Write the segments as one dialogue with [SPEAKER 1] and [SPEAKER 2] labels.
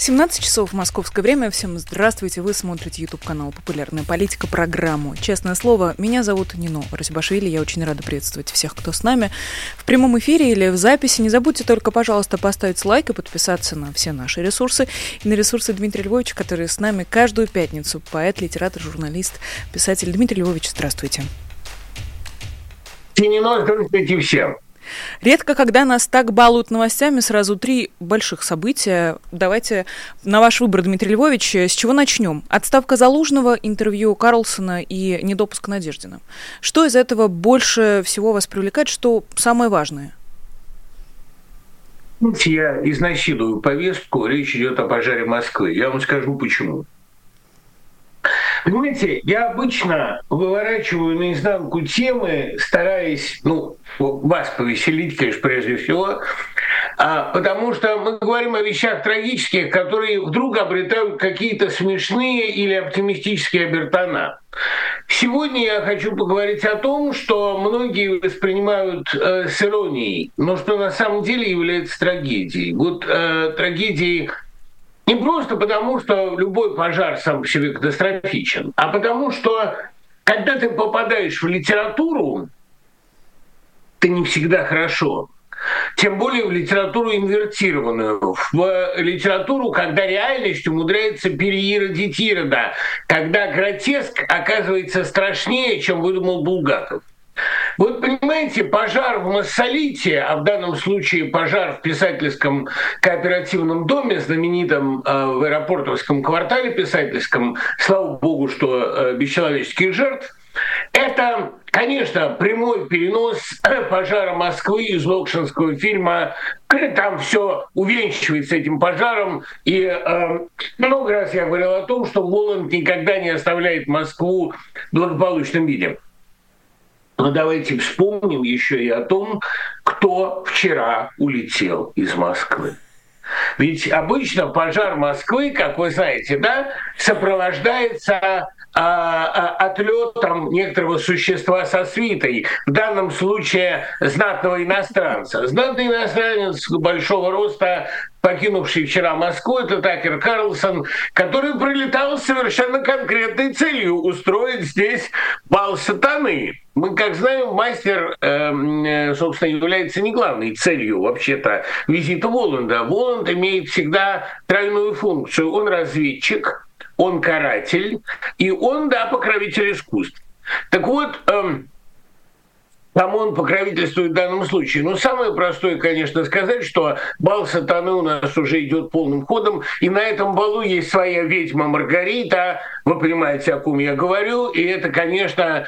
[SPEAKER 1] 17 часов московское время. Всем здравствуйте. Вы смотрите YouTube канал «Популярная политика», программу «Честное слово». Меня зовут Нино Расибашвили. Я очень рада приветствовать всех, кто с нами в прямом эфире или в записи. Не забудьте только, пожалуйста, поставить лайк и подписаться на все наши ресурсы и на ресурсы Дмитрия Львовича, который с нами каждую пятницу. Поэт, литератор, журналист, писатель Дмитрий Львович. Здравствуйте.
[SPEAKER 2] Нино, здравствуйте всем.
[SPEAKER 1] Редко, когда нас так балуют новостями, сразу три больших события. Давайте на ваш выбор, Дмитрий Львович, с чего начнем? Отставка Залужного, интервью Карлсона и недопуск Надеждина. Что из этого больше всего вас привлекает, что самое важное?
[SPEAKER 2] Я изнасилую повестку, речь идет о пожаре Москвы. Я вам скажу почему. Понимаете, я обычно выворачиваю наизнанку темы, стараясь, ну, вас повеселить, конечно, прежде всего, а, потому что мы говорим о вещах трагических, которые вдруг обретают какие-то смешные или оптимистические обертона. Сегодня я хочу поговорить о том, что многие воспринимают э, с иронией, но что на самом деле является трагедией. Вот э, трагедией не просто потому, что любой пожар сам по себе катастрофичен, а потому что когда ты попадаешь в литературу, это не всегда хорошо. Тем более в литературу инвертированную, в литературу, когда реальность умудряется переиродить Ирода, когда гротеск оказывается страшнее, чем выдумал Булгаков. Вот понимаете, пожар в Массолите, а в данном случае пожар в писательском кооперативном доме, знаменитом э, в аэропортовском квартале писательском, слава богу, что э, бесчеловеческих жертв, это, конечно, прямой перенос пожара Москвы из локшинского фильма. Там все увенчивается этим пожаром. И э, много раз я говорил о том, что Воланд никогда не оставляет Москву в благополучном виде. Но давайте вспомним еще и о том, кто вчера улетел из Москвы. Ведь обычно пожар Москвы, как вы знаете, да, сопровождается отлетом некоторого существа со свитой, в данном случае знатного иностранца. Знатный иностранец большого роста покинувший вчера Москву, это Такер Карлсон, который прилетал с совершенно конкретной целью устроить здесь бал сатаны. Мы, как знаем, мастер, эм, э, собственно, является не главной целью вообще-то визита Воланда. Воланд имеет всегда тройную функцию. Он разведчик, он каратель, и он, да, покровитель искусств. Так вот, эм, кому он покровительствует в данном случае. Но самое простое, конечно, сказать, что бал сатаны у нас уже идет полным ходом, и на этом балу есть своя ведьма Маргарита, вы понимаете, о ком я говорю, и это, конечно,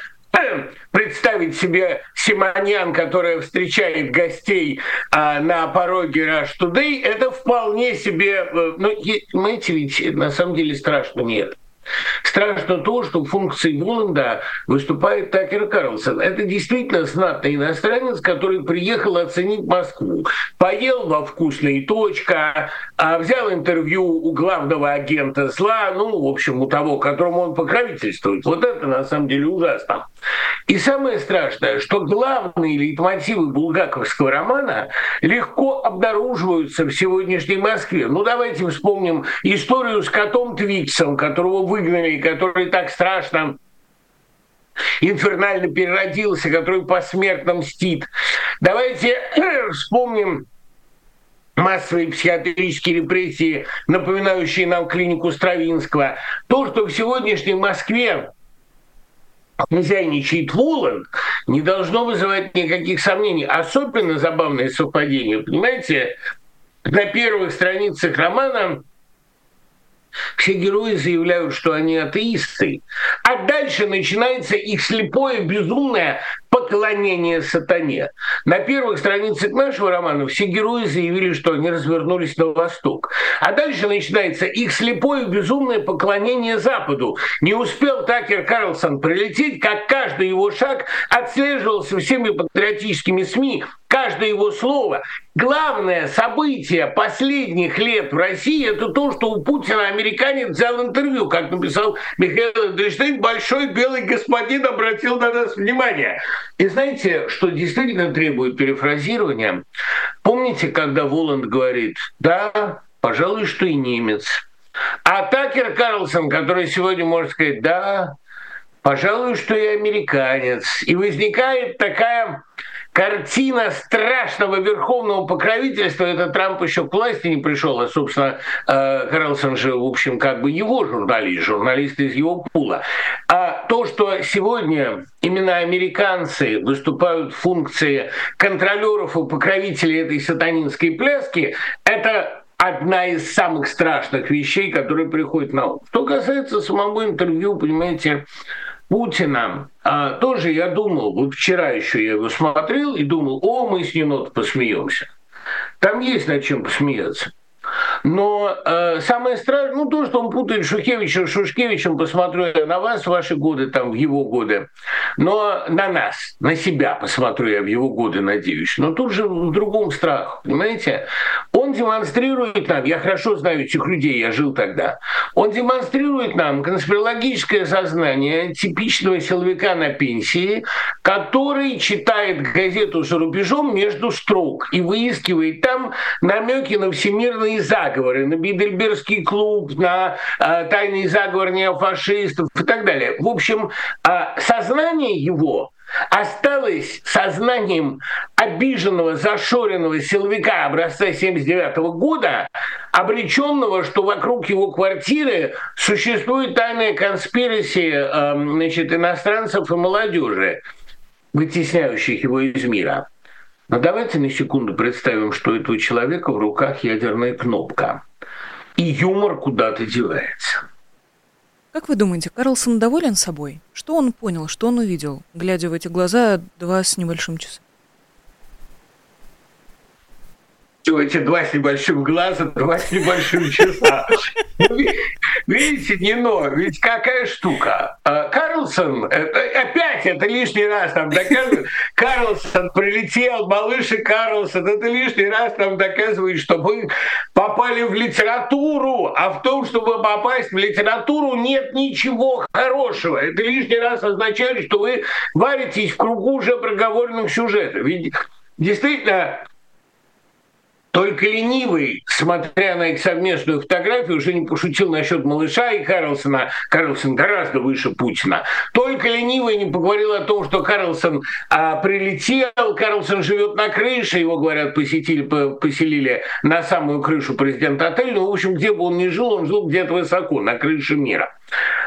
[SPEAKER 2] представить себе Симонян, которая встречает гостей а, на пороге Rush Today, это вполне себе, э, ну, понимаете, ведь на самом деле страшно нет. Страшно то, что функции Воланда выступает Такер Карлсон. Это действительно знатный иностранец, который приехал оценить Москву. Поел во вкусной точка, а взял интервью у главного агента зла, ну, в общем, у того, которому он покровительствует. Вот это на самом деле ужасно. И самое страшное, что главные лейтмотивы булгаковского романа легко обнаруживаются в сегодняшней Москве. Ну, давайте вспомним историю с котом Твиксом, которого выгнали, который так страшно инфернально переродился, который посмертно мстит. Давайте вспомним массовые психиатрические репрессии, напоминающие нам клинику Стравинского. То, что в сегодняшней Москве хозяйничает Волан, не должно вызывать никаких сомнений. Особенно забавное совпадение, понимаете, на первых страницах романа все герои заявляют, что они атеисты. А дальше начинается их слепое, безумное поклонение сатане. На первых страницах нашего романа все герои заявили, что они развернулись на восток. А дальше начинается их слепое, безумное поклонение Западу. Не успел Такер Карлсон прилететь, как каждый его шаг отслеживался всеми патриотическими СМИ, каждое его слово. Главное событие последних лет в России – это то, что у Путина американец взял интервью. Как написал Михаил Эдельштейн, большой белый господин обратил на нас внимание. И знаете, что действительно требует перефразирования? Помните, когда Воланд говорит, да, пожалуй, что и немец. А Такер Карлсон, который сегодня может сказать, да, пожалуй, что и американец. И возникает такая картина страшного верховного покровительства, это Трамп еще к власти не пришел, а, собственно, э, Карлсон же, в общем, как бы его журналист, журналист из его пула. А то, что сегодня именно американцы выступают в функции контролеров и покровителей этой сатанинской пляски, это одна из самых страшных вещей, которые приходят на ум. Что касается самого интервью, понимаете, Путина, а, тоже я думал, вот вчера еще я его смотрел и думал, о, мы с Нино посмеемся. Там есть над чем посмеяться. Но э, самое страшное, ну то, что он путает Шухевича с Шушкевичем, посмотрю я на вас, ваши годы, там, в его годы, но на нас, на себя посмотрю я в его годы, надеюсь. Но тут же в другом страх, понимаете? Он демонстрирует нам, я хорошо знаю этих людей, я жил тогда, он демонстрирует нам конспирологическое сознание типичного силовика на пенсии, который читает газету за рубежом между строк и выискивает там намеки на всемирные заговоры, на Бидельбергский клуб, на э, тайный заговор неофашистов и так далее. В общем, э, сознание его осталось сознанием обиженного, зашоренного силовика образца 79 года, обреченного, что вокруг его квартиры существует тайная конспирация э, значит, иностранцев и молодежи, вытесняющих его из мира. Но давайте на секунду представим, что у этого человека в руках ядерная кнопка. И юмор куда-то девается.
[SPEAKER 1] Как вы думаете, Карлсон доволен собой? Что он понял, что он увидел, глядя в эти глаза два с небольшим часа?
[SPEAKER 2] Эти два с небольшим глаза, два с небольшим часа. Ну, видите, не но, ведь какая штука. А, Карлсон, опять это лишний раз нам доказывает, Карлсон прилетел, малыш и Карлсон, это лишний раз нам доказывает, что мы попали в литературу, а в том, чтобы попасть в литературу, нет ничего хорошего. Это лишний раз означает, что вы варитесь в кругу уже проговоренных сюжетов. Ведь действительно, только ленивый, смотря на их совместную фотографию, уже не пошутил насчет малыша и Карлсона. Карлсон гораздо выше Путина. Только ленивый не поговорил о том, что Карлсон а, прилетел, Карлсон живет на крыше, его, говорят, посетили, поселили на самую крышу президента отеля. Ну, в общем, где бы он ни жил, он жил где-то высоко, на крыше мира.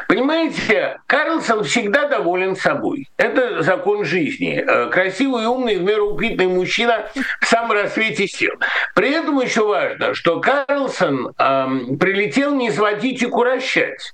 [SPEAKER 2] Понимаете, Карлсон всегда доволен собой. Это закон жизни. Э, красивый, умный, в меру упитанный мужчина в самом рассвете сил. При этом еще важно, что Карлсон эм, прилетел не сводить и курощать.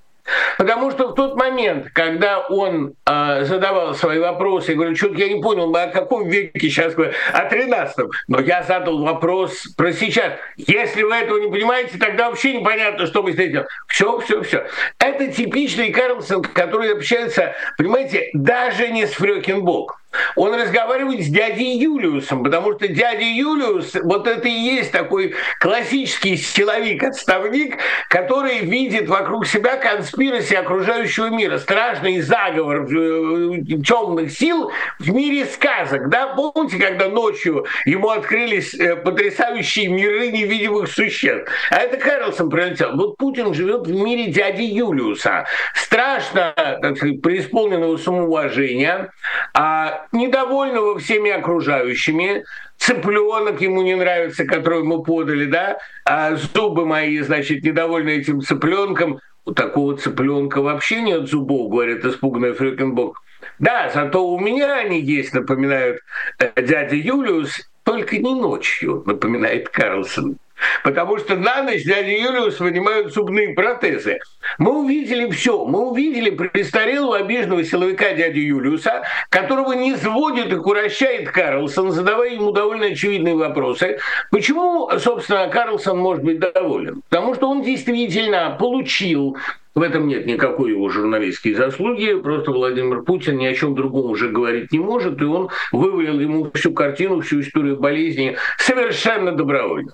[SPEAKER 2] Потому что в тот момент, когда он э, задавал свои вопросы, я говорю, что-то я не понял, мы о каком веке сейчас говорим, о 13 но я задал вопрос про сейчас. Если вы этого не понимаете, тогда вообще непонятно, что вы здесь делаете. Все, все, все. Это типичный Карлсон, который общается, понимаете, даже не с Фрёкинбок. Он разговаривает с дядей Юлиусом, потому что дядя Юлиус, вот это и есть такой классический силовик-отставник, который видит вокруг себя конспирации окружающего мира, страшный заговор э, темных сил в мире сказок. Да? Помните, когда ночью ему открылись э, потрясающие миры невидимых существ? А это Карлсон прилетел. Вот Путин живет в мире дяди Юлиуса. Страшно, так сказать, преисполненного самоуважения, а недовольного всеми окружающими, цыпленок ему не нравится, который мы подали, да, а зубы мои, значит, недовольны этим цыпленком. У такого цыпленка вообще нет зубов, говорит испуганный Фрюкенбок. Да, зато у меня они есть, напоминают э, дядя Юлиус, только не ночью, напоминает Карлсон потому что на ночь дядя Юлиус вынимают зубные протезы. Мы увидели все. Мы увидели престарелого обиженного силовика дяди Юлиуса, которого не сводит и курощает Карлсон, задавая ему довольно очевидные вопросы. Почему, собственно, Карлсон может быть доволен? Потому что он действительно получил В этом нет никакой его журналистской заслуги, просто Владимир Путин ни о чем другом уже говорить не может, и он вывалил ему всю картину, всю историю болезни совершенно добровольно.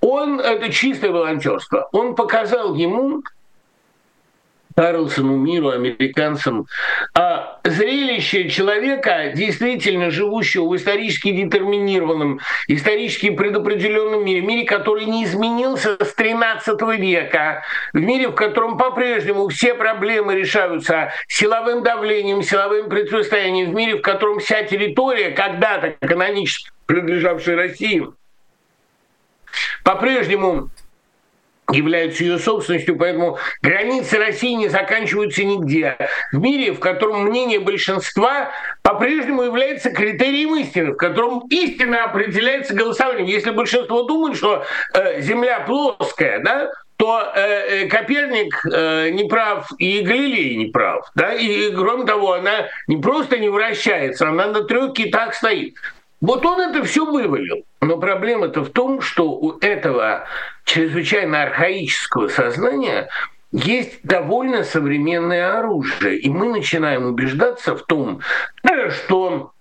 [SPEAKER 2] Он, это чистое волонтерство, он показал ему, Карлсону, миру, американцам, а зрелище человека, действительно живущего в исторически детерминированном, исторически предопределенном мире, мире, который не изменился с 13 века, в мире, в котором по-прежнему все проблемы решаются силовым давлением, силовым противостоянием, в мире, в котором вся территория, когда-то канонически принадлежавшая России, по-прежнему являются ее собственностью, поэтому границы России не заканчиваются нигде. В мире, в котором мнение большинства по-прежнему является критерием истины, в котором истина определяется голосованием. Если большинство думает, что э, Земля плоская, да, то э, э Коперник э, не прав и Галилей не прав. Да? И, кроме того, она не просто не вращается, она на трех китах стоит. Вот он это все вывалил. Но проблема-то в том, что у этого чрезвычайно архаического сознания есть довольно современное оружие. И мы начинаем убеждаться в том, что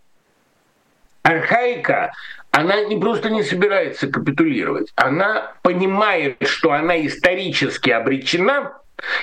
[SPEAKER 2] архаика, она не просто не собирается капитулировать, она понимает, что она исторически обречена,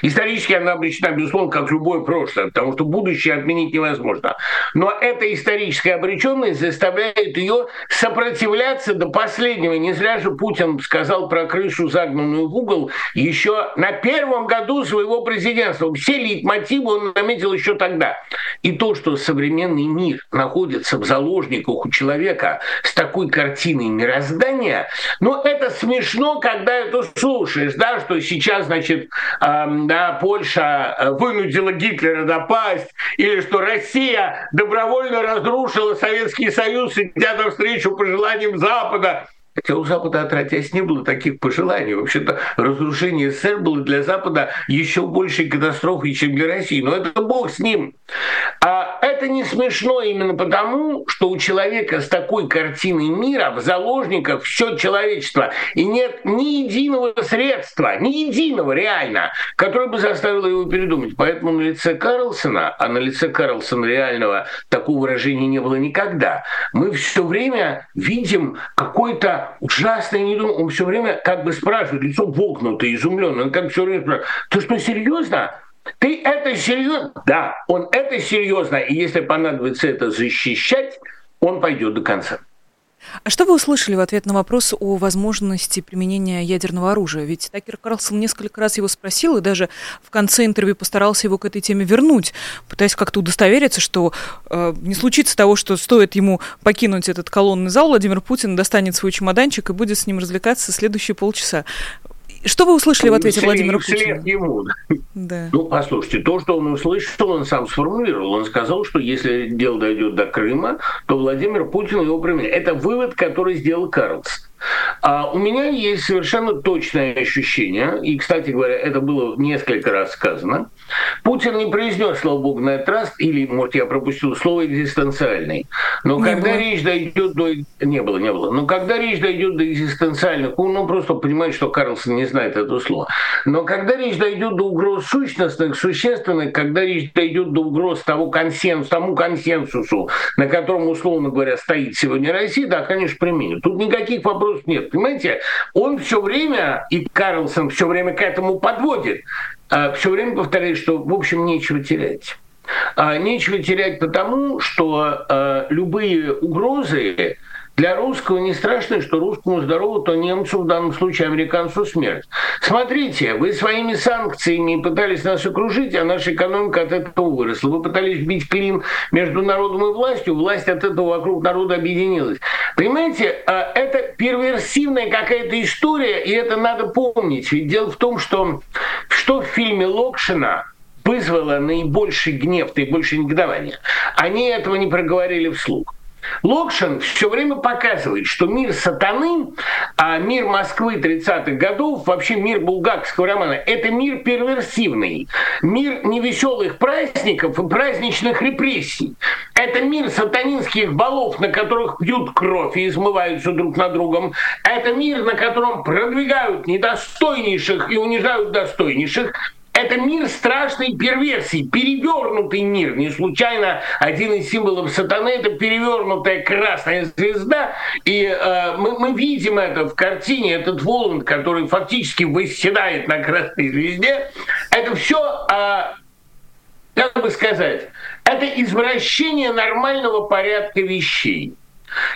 [SPEAKER 2] Исторически она обречена, безусловно, как любое прошлое, потому что будущее отменить невозможно. Но эта историческая обреченность заставляет ее сопротивляться до последнего. Не зря же Путин сказал про крышу, загнанную в угол, еще на первом году своего президентства. Все лейтмотивы он наметил еще тогда. И то, что современный мир находится в заложниках у человека с такой картиной мироздания, ну, это смешно, когда это слушаешь, да, что сейчас, значит, а, да, Польша э, вынудила Гитлера напасть, или что Россия добровольно разрушила Советский Союз, идя навстречу пожеланиям Запада. Хотя у Запада, отродясь, не было таких пожеланий. Вообще-то разрушение СССР было для Запада еще большей катастрофой, чем для России. Но это бог с ним. А это не смешно именно потому, что у человека с такой картиной мира в заложниках все человечество. И нет ни единого средства, ни единого реально, которое бы заставило его передумать. Поэтому на лице Карлсона, а на лице Карлсона реального такого выражения не было никогда, мы все время видим какой-то ужасное недоумение. Он все время как бы спрашивает, лицо вогнутое, изумленное. Он как все время спрашивает, ты что, серьезно? Ты это серьезно? Да, он это серьезно. И если понадобится это защищать, он пойдет до конца.
[SPEAKER 1] А что вы услышали в ответ на вопрос о возможности применения ядерного оружия? Ведь Такер Карлсон несколько раз его спросил и даже в конце интервью постарался его к этой теме вернуть, пытаясь как-то удостовериться, что э, не случится того, что стоит ему покинуть этот колонный зал, Владимир Путин достанет свой чемоданчик и будет с ним развлекаться следующие полчаса. Что вы услышали в ответе Владимира Путина?
[SPEAKER 2] ему. Да. Ну, послушайте, то, что он услышал, он сам сформулировал. Он сказал, что если дело дойдет до Крыма, то Владимир Путин его применит. Это вывод, который сделал Карлсон. А у меня есть совершенно точное ощущение, и, кстати говоря, это было несколько раз сказано, Путин не произнес, слава богу, на этот раз, или, может, я пропустил слово экзистенциальный. Но не когда было. речь дойдет до... Не было, не было. Но когда речь дойдет до экзистенциальных, он ну, просто понимает, что Карлсон не знает это слово. Но когда речь дойдет до угроз сущностных, существенных, когда речь дойдет до угроз того консенсусу, тому консенсусу, на котором, условно говоря, стоит сегодня Россия, да, конечно, применит. Тут никаких вопросов нет. Понимаете, он все время, и Карлсон все время к этому подводит, а, все время повторяет, что, в общем, нечего терять. А, нечего терять потому, что а, любые угрозы для русского не страшно, что русскому здорову, то немцу, в данном случае американцу смерть. Смотрите, вы своими санкциями пытались нас окружить, а наша экономика от этого выросла. Вы пытались бить клин между народом и властью, власть от этого вокруг народа объединилась. Понимаете, это перверсивная какая-то история, и это надо помнить. Ведь дело в том, что что в фильме Локшина вызвало наибольший гнев, наибольшее негодование, они этого не проговорили вслух. Локшин все время показывает, что мир сатаны, а мир Москвы 30-х годов, вообще мир булгакского романа, это мир перверсивный, мир невеселых праздников и праздничных репрессий. Это мир сатанинских балов, на которых пьют кровь и измываются друг на другом. Это мир, на котором продвигают недостойнейших и унижают достойнейших. Это мир страшной перверсии, перевернутый мир. Не случайно один из символов сатаны – это перевернутая красная звезда. И э, мы, мы видим это в картине, этот Воланд, который фактически восседает на красной звезде. Это все, э, как бы сказать, это извращение нормального порядка вещей.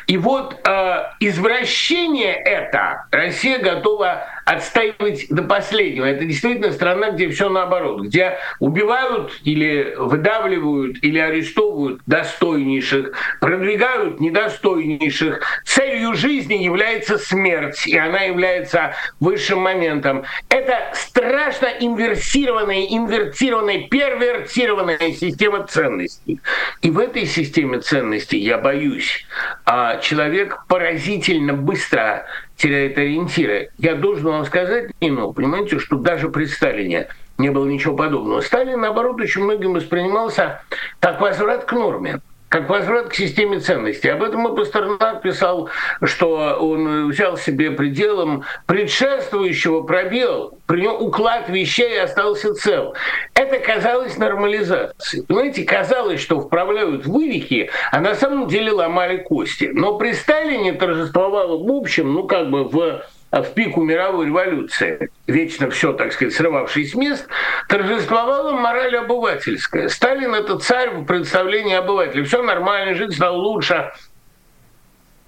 [SPEAKER 2] И вот э, извращение это Россия готова отстаивать до последнего. Это действительно страна, где все наоборот, где убивают или выдавливают или арестовывают достойнейших, продвигают недостойнейших. Целью жизни является смерть, и она является высшим моментом. Это страшно инверсированная, инвертированная, первертированная система ценностей. И в этой системе ценностей, я боюсь, а, человек поразительно быстро теряет ориентиры. Я должен вам сказать, ну, понимаете, что даже при Сталине не было ничего подобного. Сталин, наоборот, очень многим воспринимался как возврат к норме как возврат к системе ценностей. Об этом и Пастернак писал, что он взял себе пределом предшествующего пробел, при нем уклад вещей остался цел. Это казалось нормализацией. Понимаете, казалось, что вправляют вывихи, а на самом деле ломали кости. Но при Сталине торжествовало в общем, ну как бы в в пику мировой революции, вечно все, так сказать, срывавшись с мест, торжествовала мораль обывательская. Сталин – это царь в представлении обывателя. Все нормально, жить стало лучше,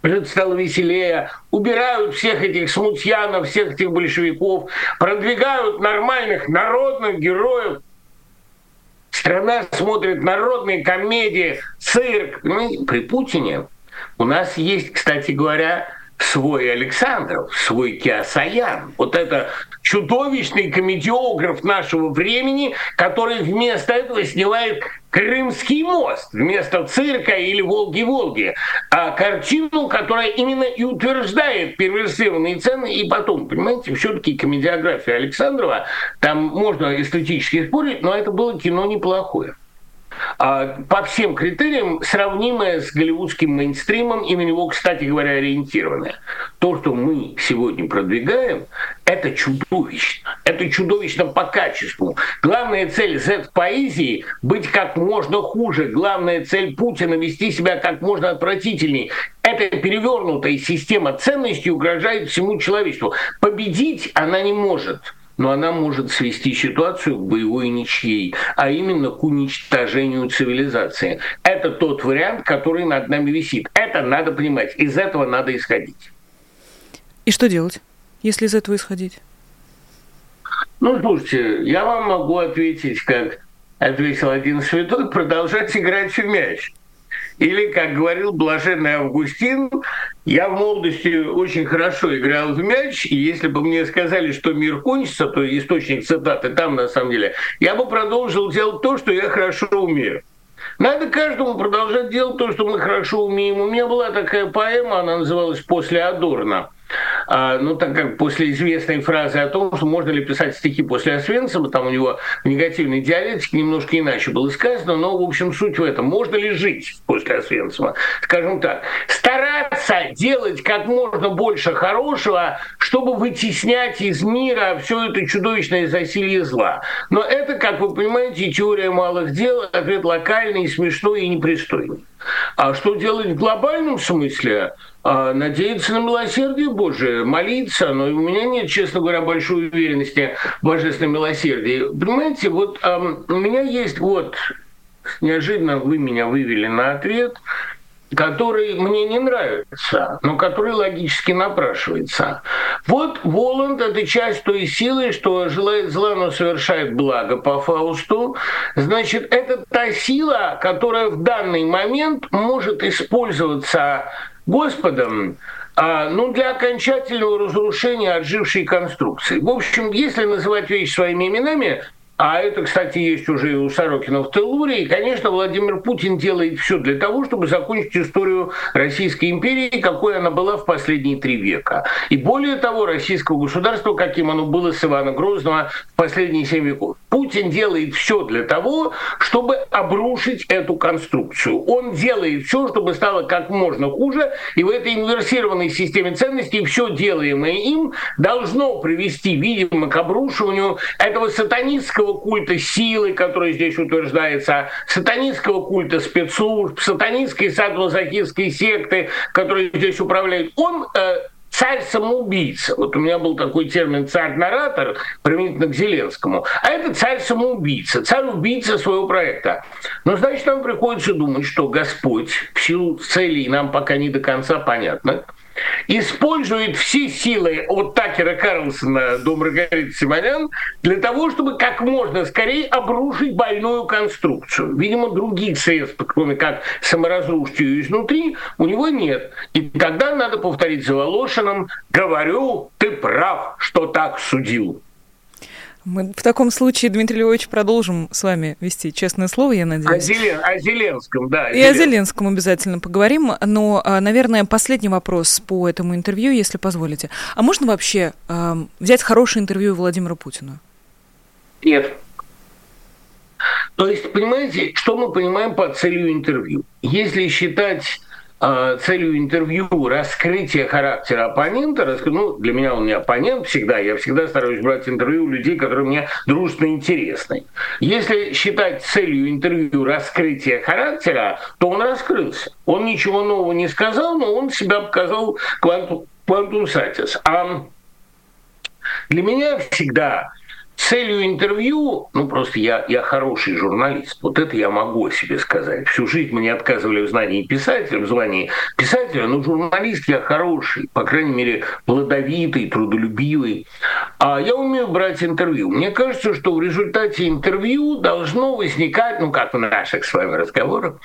[SPEAKER 2] жить стало веселее, убирают всех этих смутьянов, всех этих большевиков, продвигают нормальных народных героев. Страна смотрит народные комедии, цирк. Ну, при Путине у нас есть, кстати говоря, свой Александров, свой Киасаян. Вот это чудовищный комедиограф нашего времени, который вместо этого снимает Крымский мост вместо цирка или Волги-Волги, а картину, которая именно и утверждает перверсивные цены, и потом, понимаете, все-таки комедиография Александрова, там можно эстетически спорить, но это было кино неплохое. А, по всем критериям сравнимое с голливудским мейнстримом и на него, кстати говоря, ориентированное. То, что мы сегодня продвигаем, это чудовищно. Это чудовищно по качеству. Главная цель Z-поэзии – быть как можно хуже. Главная цель Путина – вести себя как можно отвратительней. Эта перевернутая система ценностей угрожает всему человечеству. Победить она не может – но она может свести ситуацию к боевой ничьей, а именно к уничтожению цивилизации. Это тот вариант, который над нами висит. Это надо понимать. Из этого надо исходить.
[SPEAKER 1] И что делать, если из этого исходить?
[SPEAKER 2] Ну, слушайте, я вам могу ответить, как ответил один святой, продолжать играть в мяч. Или, как говорил блаженный Августин, я в молодости очень хорошо играл в мяч, и если бы мне сказали, что мир кончится, то источник цитаты там на самом деле, я бы продолжил делать то, что я хорошо умею. Надо каждому продолжать делать то, что мы хорошо умеем. У меня была такая поэма, она называлась «После Адорна». А, ну, так как после известной фразы о том, что можно ли писать стихи после Освенцима, там у него в негативной диалектике немножко иначе было сказано, но, в общем, суть в этом. Можно ли жить после Освенцима? Скажем так, стараться делать как можно больше хорошего, чтобы вытеснять из мира все это чудовищное засилье зла. Но это, как вы понимаете, теория малых дел, ответ локальный, смешной и непристойный. А что делать в глобальном смысле? А, надеяться на милосердие Божие, молиться, но у меня нет, честно говоря, большой уверенности в божественном милосердии. Понимаете, вот эм, у меня есть вот, неожиданно вы меня вывели на ответ, который мне не нравится, но который логически напрашивается. Вот Воланд – это часть той силы, что желает зла, но совершает благо по Фаусту. Значит, это та сила, которая в данный момент может использоваться Господом, а, ну, для окончательного разрушения отжившей конструкции. В общем, если называть вещи своими именами, а это, кстати, есть уже и у Сорокина в Телуре. И, конечно, Владимир Путин делает все для того, чтобы закончить историю Российской империи, какой она была в последние три века. И более того, российского государства, каким оно было с Ивана Грозного в последние семь веков. Путин делает все для того, чтобы обрушить эту конструкцию. Он делает все, чтобы стало как можно хуже, и в этой инверсированной системе ценностей все делаемое им должно привести, видимо, к обрушиванию этого сатанистского культа силы, который здесь утверждается, сатанистского культа спецслужб, сатанистской садмазохистской секты, которые здесь управляют. Он э, царь-самоубийца. Вот у меня был такой термин «царь-наратор», применительно к Зеленскому. А это царь-самоубийца, царь-убийца своего проекта. Но, значит, нам приходится думать, что Господь в силу целей нам пока не до конца понятно – использует все силы от Такера Карлсона до Маргариты Симонян для того, чтобы как можно скорее обрушить больную конструкцию. Видимо, других средств, кроме как саморазрушить ее изнутри, у него нет. И тогда надо повторить за Волошиным «Говорю, ты прав, что так судил».
[SPEAKER 1] Мы в таком случае, Дмитрий Львович, продолжим с вами вести честное слово, я надеюсь. О,
[SPEAKER 2] Зелен... о Зеленском, да.
[SPEAKER 1] И Зеленском. о Зеленском обязательно поговорим. Но, а, наверное, последний вопрос по этому интервью, если позволите. А можно вообще э, взять хорошее интервью Владимира Путина?
[SPEAKER 2] Нет. То есть, понимаете, что мы понимаем под целью интервью? Если считать целью интервью раскрытие характера оппонента, ну, для меня он не оппонент всегда, я всегда стараюсь брать интервью у людей, которые мне дружно интересны. Если считать целью интервью раскрытие характера, то он раскрылся. Он ничего нового не сказал, но он себя показал квантум сатис. А для меня всегда целью интервью, ну просто я, я хороший журналист, вот это я могу себе сказать. Всю жизнь мне отказывали в знании писателя, в звании писателя, но журналист я хороший, по крайней мере, плодовитый, трудолюбивый. А я умею брать интервью. Мне кажется, что в результате интервью должно возникать, ну как в наших с вами разговорах,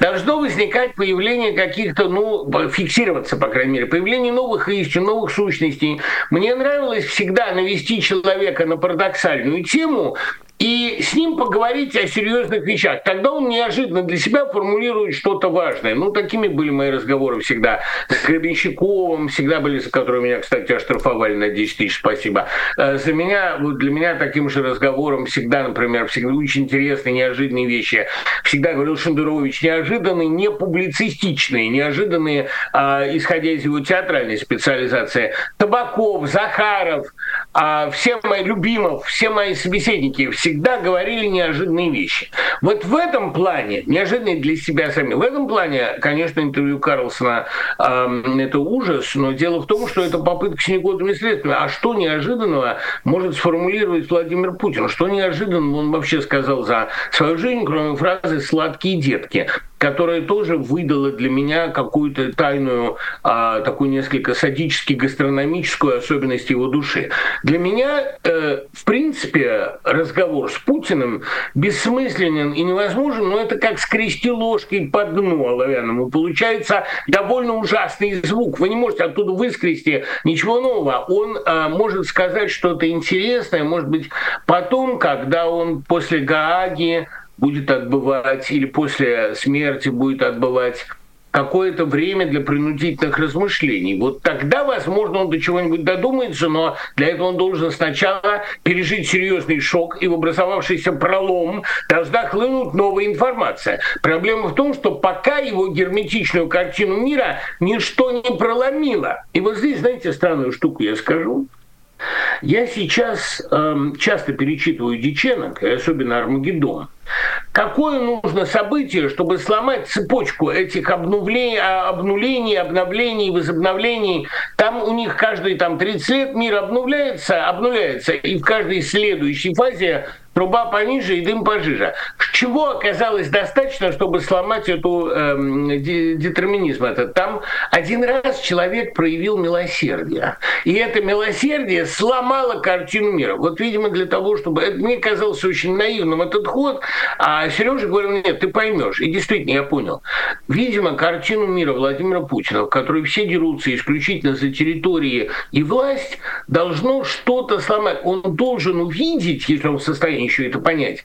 [SPEAKER 2] должно возникать появление каких-то, ну, фиксироваться, по крайней мере, появление новых истин, новых сущностей. Мне нравилось всегда навести человека на парадокс парадоксальную тему и с ним поговорить о серьезных вещах. Тогда он неожиданно для себя формулирует что-то важное. Ну, такими были мои разговоры всегда с Гребенщиковым, всегда были, за которые меня, кстати, оштрафовали на 10 тысяч, спасибо. Э, за меня, вот для меня таким же разговором всегда, например, всегда очень интересные, неожиданные вещи. Всегда говорил Шендерович, неожиданные, не публицистичные, неожиданные, а, исходя из его театральной специализации. Табаков, Захаров, а, все мои любимых, все мои собеседники всегда говорили неожиданные вещи. Вот в этом плане, неожиданные для себя сами, в этом плане, конечно, интервью Карлсона э, это ужас, но дело в том, что это попытка с негодными следствиями. А что неожиданного может сформулировать Владимир Путин? Что неожиданного он вообще сказал за свою жизнь, кроме фразы «сладкие детки»? Которая тоже выдала для меня какую-то тайную, а, такую несколько садически гастрономическую особенность его души. Для меня, э, в принципе, разговор с Путиным бессмысленен и невозможен, но это как скрести ложкой по дну оловянному. Получается довольно ужасный звук. Вы не можете оттуда выскрести ничего нового. Он э, может сказать что-то интересное, может быть, потом, когда он после Гааги будет отбывать или после смерти будет отбывать какое-то время для принудительных размышлений. Вот тогда, возможно, он до чего-нибудь додумается, но для этого он должен сначала пережить серьезный шок, и в образовавшийся пролом должна хлынуть новая информация. Проблема в том, что пока его герметичную картину мира ничто не проломило. И вот здесь, знаете, странную штуку я скажу – я сейчас эм, часто перечитываю Диченок, особенно Армагеддон. Какое нужно событие, чтобы сломать цепочку этих обновлений, а, обнулений, обновлений, возобновлений? Там у них каждые там, 30 лет мир обновляется, обнуляется, и в каждой следующей фазе труба пониже и дым пожиже. Чего оказалось достаточно, чтобы сломать эту эм, детерминизм этот? Там один раз человек проявил милосердие. И это милосердие сломало картину мира. Вот, видимо, для того, чтобы... Это мне казался очень наивным этот ход, а Сережа говорил, нет, ты поймешь. И действительно, я понял. Видимо, картину мира Владимира Путина, в которой все дерутся исключительно за территории и власть, должно что-то сломать. Он должен увидеть, если он в состоянии еще это понять,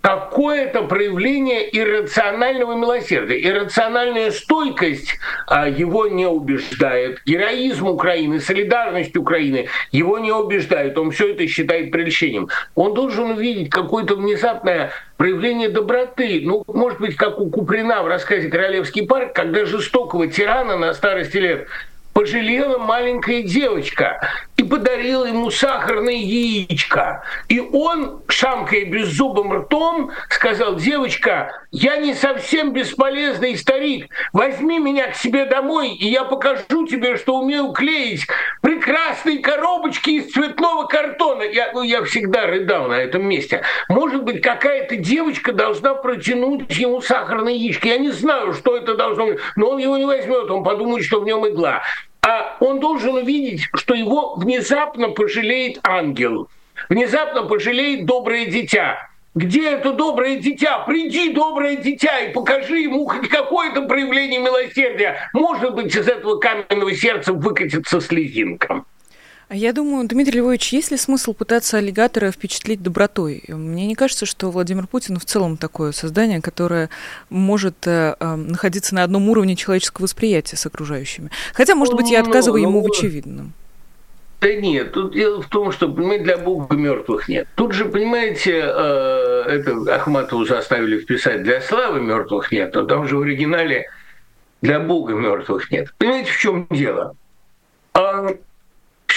[SPEAKER 2] как какое-то проявление иррационального милосердия. Иррациональная стойкость а, его не убеждает. Героизм Украины, солидарность Украины его не убеждает. Он все это считает прельщением. Он должен увидеть какое-то внезапное проявление доброты. Ну, может быть, как у Куприна в рассказе «Королевский парк», когда жестокого тирана на старости лет пожалела маленькая девочка и подарила ему сахарное яичко. И он, шамкая беззубым ртом, сказал, девочка, я не совсем бесполезный старик, возьми меня к себе домой, и я покажу тебе, что умею клеить прекрасные коробочки из цветного картона. Я, ну, я всегда рыдал на этом месте. Может быть, какая-то девочка должна протянуть ему сахарное яичко. Я не знаю, что это должно быть, но он его не возьмет, он подумает, что в нем игла а он должен увидеть, что его внезапно пожалеет ангел, внезапно пожалеет доброе дитя. Где это доброе дитя? Приди, доброе дитя, и покажи ему хоть какое-то проявление милосердия. Может быть, из этого каменного сердца выкатится слезинка.
[SPEAKER 1] А я думаю, Дмитрий Львович, есть ли смысл пытаться аллигатора впечатлить добротой? Мне не кажется, что Владимир Путин в целом такое создание, которое может э, э, находиться на одном уровне человеческого восприятия с окружающими. Хотя, может быть, я ну, отказываю ну, ему в очевидном.
[SPEAKER 2] Да нет, тут дело в том, что, понимаете, для Бога мертвых нет. Тут же, понимаете, э, это Ахматову заставили вписать для славы мертвых нет, но там же в оригинале для Бога мертвых нет. Понимаете, в чем дело?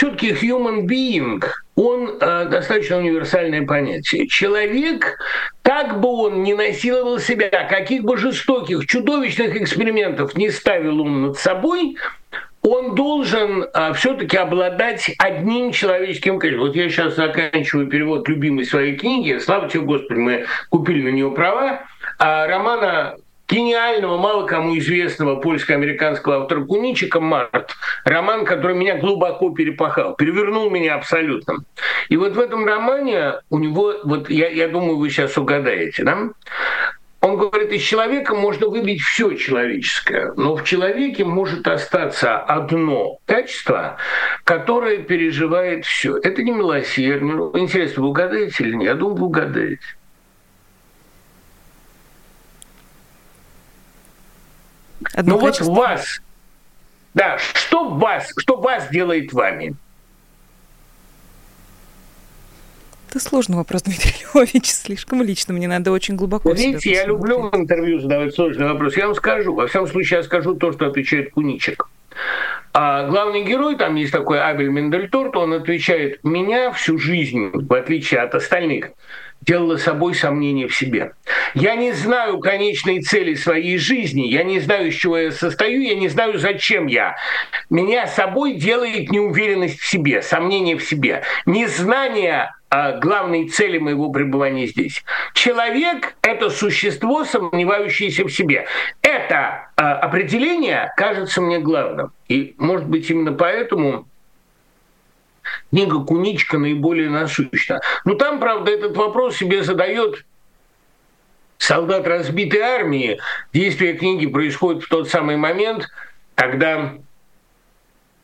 [SPEAKER 2] Все-таки human being, он э, достаточно универсальное понятие. Человек, как бы он ни насиловал себя, каких бы жестоких, чудовищных экспериментов не ставил он над собой, он должен а, все-таки обладать одним человеческим качеством. Вот я сейчас заканчиваю перевод любимой своей книги. Слава тебе, Господи, мы купили на нее права. А, романа гениального, мало кому известного польско-американского автора Куничика «Март», роман, который меня глубоко перепахал, перевернул меня абсолютно. И вот в этом романе у него, вот я, я думаю, вы сейчас угадаете, да? Он говорит, из человека можно выбить все человеческое, но в человеке может остаться одно качество, которое переживает все. Это не милосердие. Интересно, вы угадаете или нет? Я думаю, вы угадаете. Одно ну качество. вот вас, да, что вас, что вас делает вами?
[SPEAKER 1] Это сложный вопрос, Дмитрий Львович, слишком лично, мне надо очень глубоко
[SPEAKER 2] Видите, я люблю в интервью задавать сложный вопрос. Я вам скажу, во всяком случае, я скажу то, что отвечает Куничек. А главный герой, там есть такой Абель Мендельторт, он отвечает, меня всю жизнь, в отличие от остальных, делала собой сомнение в себе. Я не знаю конечной цели своей жизни, я не знаю, из чего я состою, я не знаю, зачем я. Меня собой делает неуверенность в себе, сомнение в себе, незнание а, главной цели моего пребывания здесь. Человек – это существо, сомневающееся в себе. Это а, определение кажется мне главным. И, может быть, именно поэтому книга Куничка наиболее насущна. Но там, правда, этот вопрос себе задает солдат разбитой армии. Действие книги происходит в тот самый момент, когда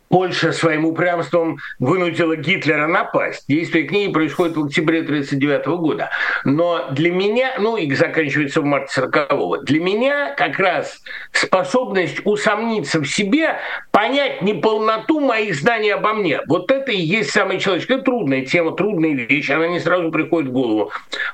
[SPEAKER 2] Польша своим упрямством вынудила Гитлера напасть. Действие книги происходит в октябре 1939 года. Но для меня, ну и заканчивается в марте 40-го, для меня как раз способность усомниться в себе, понять неполноту моих знаний обо мне, вот это и есть самый человеческий. Это трудная тема, трудная вещь, она не сразу приходит в голову.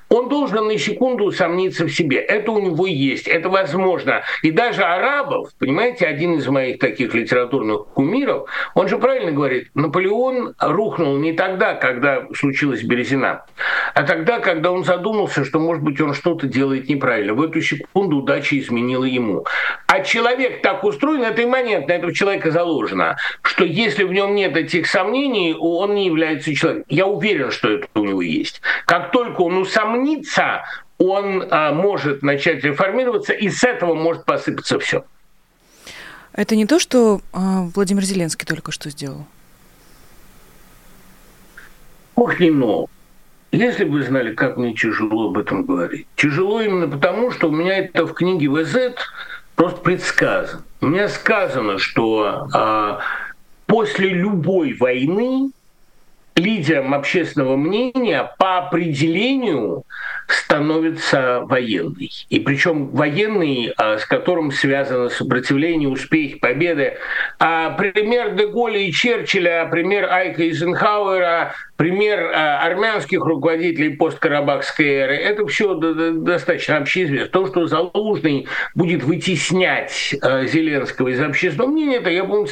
[SPEAKER 2] Он должен на секунду усомниться в себе. Это у него есть, это возможно. И даже арабов, понимаете, один из моих таких литературных кумиров, он же правильно говорит, Наполеон рухнул не тогда, когда случилась Березина, а тогда, когда он задумался, что, может быть, он что-то делает неправильно. В эту секунду удача изменила ему. А человек так устроен, это имманентно, это у человека заложено, что если в нем нет этих сомнений, он не является человеком. Я уверен, что это у него есть. Как только он усомнится, он а, может начать реформироваться, и с этого может посыпаться все.
[SPEAKER 1] Это не то, что э, Владимир Зеленский только что сделал?
[SPEAKER 2] Ох, не но. Если бы вы знали, как мне тяжело об этом говорить. Тяжело именно потому, что у меня это в книге ВЗ просто предсказано. Меня сказано, что э, после любой войны лидером общественного мнения по определению становится военный. И причем военный, с которым связано сопротивление, успех, победы. А пример Деголя и Черчилля, пример Айка Эйзенхауэра, пример а, армянских руководителей посткарабахской эры, это все достаточно общеизвестно. То, что Залужный будет вытеснять а, Зеленского из общественного мнения, это я, помню,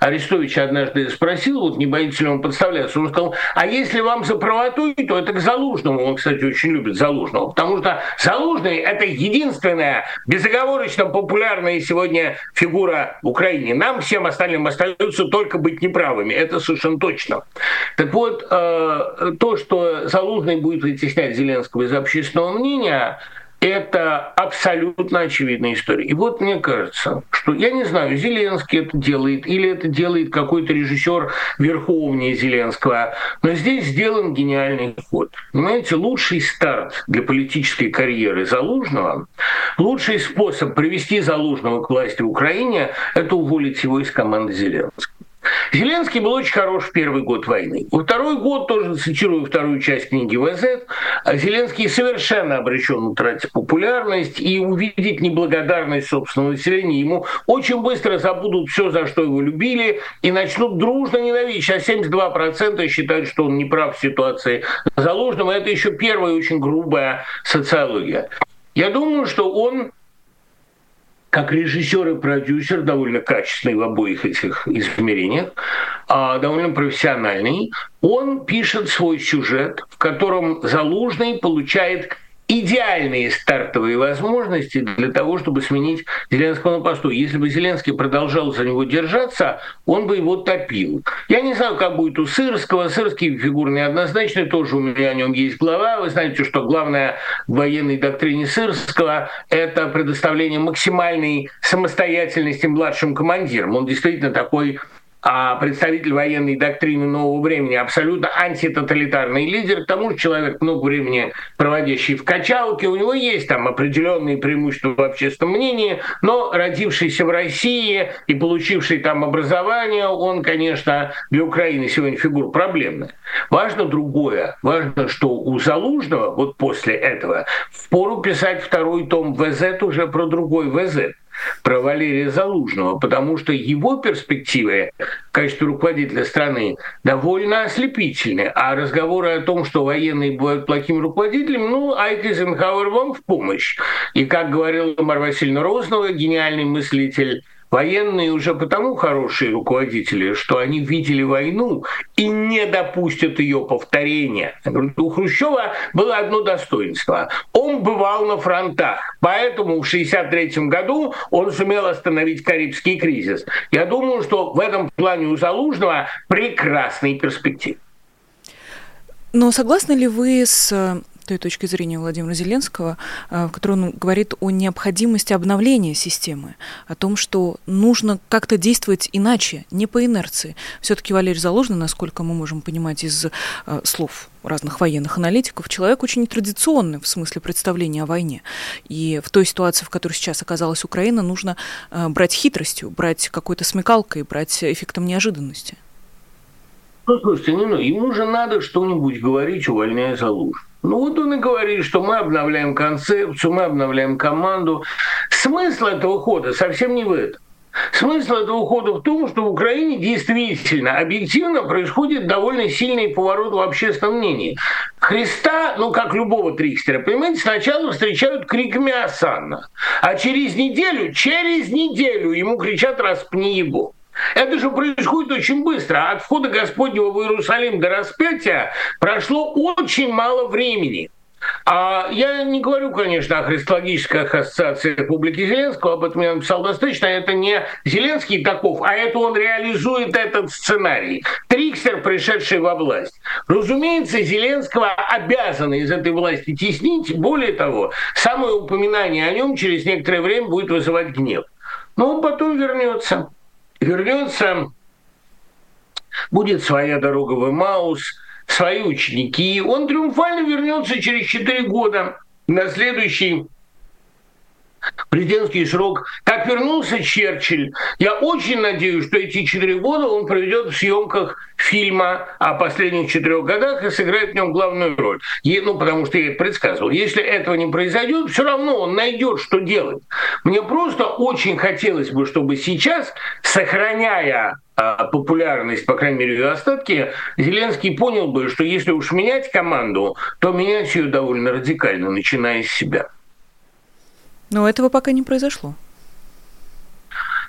[SPEAKER 2] Арестович однажды спросил, вот не боится ли он подставляться, он сказал, а если вам за правоту, то это к Залужному. Он, кстати, очень любит Залужного, потому что Залужный – это единственная безоговорочно популярная сегодня фигура в Украине. Нам, всем остальным, остается только быть неправыми. Это совершенно точно. Так вот, э, то, что Залужный будет вытеснять Зеленского из общественного мнения – это абсолютно очевидная история. И вот мне кажется, что, я не знаю, Зеленский это делает, или это делает какой-то режиссер верховнее Зеленского, но здесь сделан гениальный ход. Понимаете, лучший старт для политической карьеры Залужного, лучший способ привести Залужного к власти в Украине – это уволить его из команды Зеленского. Зеленский был очень хорош в первый год войны. Во второй год, тоже цитирую вторую часть книги ВЗ, Зеленский совершенно обречен утратить популярность и увидеть неблагодарность собственного населения. Ему очень быстро забудут все, за что его любили, и начнут дружно ненавидеть. Сейчас 72% считают, что он не прав в ситуации заложенного. Это еще первая очень грубая социология. Я думаю, что он как режиссер и продюсер довольно качественный в обоих этих измерениях, а, довольно профессиональный. Он пишет свой сюжет, в котором Залужный получает идеальные стартовые возможности для того, чтобы сменить Зеленского на посту. Если бы Зеленский продолжал за него держаться, он бы его топил. Я не знаю, как будет у Сырского. Сырский фигура неоднозначный, тоже у меня о нем есть глава. Вы знаете, что главное в военной доктрине Сырского – это предоставление максимальной самостоятельности младшим командирам. Он действительно такой представитель военной доктрины нового времени, абсолютно антитоталитарный лидер, к тому же человек много времени проводящий в качалке, у него есть там определенные преимущества в общественном мнении, но родившийся в России и получивший там образование, он, конечно, для Украины сегодня фигура проблемная. Важно другое. Важно, что у Залужного вот после этого впору писать второй том ВЗ уже про другой ВЗ про Валерия Залужного, потому что его перспективы в качестве руководителя страны довольно ослепительны. А разговоры о том, что военные бывают плохим руководителем, ну, Айк Эйзенхауэр вам в помощь. И, как говорил Марья Васильевна Рознова, гениальный мыслитель Военные уже потому хорошие руководители, что они видели войну и не допустят ее повторения. У Хрущева было одно достоинство. Он бывал на фронтах, поэтому в 1963 году он сумел остановить Карибский кризис. Я думаю, что в этом плане у Залужного прекрасные перспективы.
[SPEAKER 1] Но согласны ли вы с той точки зрения Владимира Зеленского, э, в которой он говорит о необходимости обновления системы, о том, что нужно как-то действовать иначе, не по инерции. Все-таки Валерий Залужный, насколько мы можем понимать из э, слов разных военных аналитиков, человек очень нетрадиционный в смысле представления о войне. И в той ситуации, в которой сейчас оказалась Украина, нужно э, брать хитростью, брать какой-то смекалкой, брать эффектом неожиданности.
[SPEAKER 2] Ну, слушайте, ну, ну, ему же надо что-нибудь говорить, увольняя Залужного. Ну вот он и говорит, что мы обновляем концепцию, мы обновляем команду. Смысл этого хода совсем не в этом. Смысл этого ухода в том, что в Украине действительно, объективно происходит довольно сильный поворот в общественном мнении. Христа, ну как любого трикстера, понимаете, сначала встречают криками Асанна, а через неделю, через неделю ему кричат «распни его». Это же происходит очень быстро. От входа Господнего в Иерусалим до распятия прошло очень мало времени. А я не говорю, конечно, о христологической ассоциации Республики Зеленского, об этом я написал достаточно, это не Зеленский таков, а это он реализует этот сценарий. Трикстер, пришедший во власть. Разумеется, Зеленского обязаны из этой власти теснить, более того, самое упоминание о нем через некоторое время будет вызывать гнев. Но он потом вернется вернется, будет своя дорога в Маус, свои ученики. Он триумфально вернется через 4 года на следующий президентский срок. Как вернулся Черчилль, я очень надеюсь, что эти четыре года он проведет в съемках фильма о последних четырех годах и сыграет в нем главную роль. И, ну, потому что я предсказывал. Если этого не произойдет, все равно он найдет, что делать. Мне просто очень хотелось бы, чтобы сейчас, сохраняя а, популярность, по крайней мере, ее остатки, Зеленский понял бы, что если уж менять команду, то менять ее довольно радикально, начиная с себя.
[SPEAKER 1] Но этого пока не произошло.